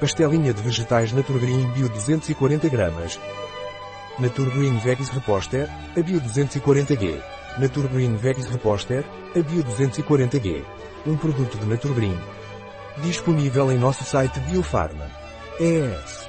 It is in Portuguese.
Pastelinha de vegetais Naturgreen Bio 240 gramas. Naturgreen Veggies Reposter, a Bio 240G. Naturgreen Veggies Reposter, a Bio 240G. Um produto de Naturgreen. Disponível em nosso site Biofarma. ES.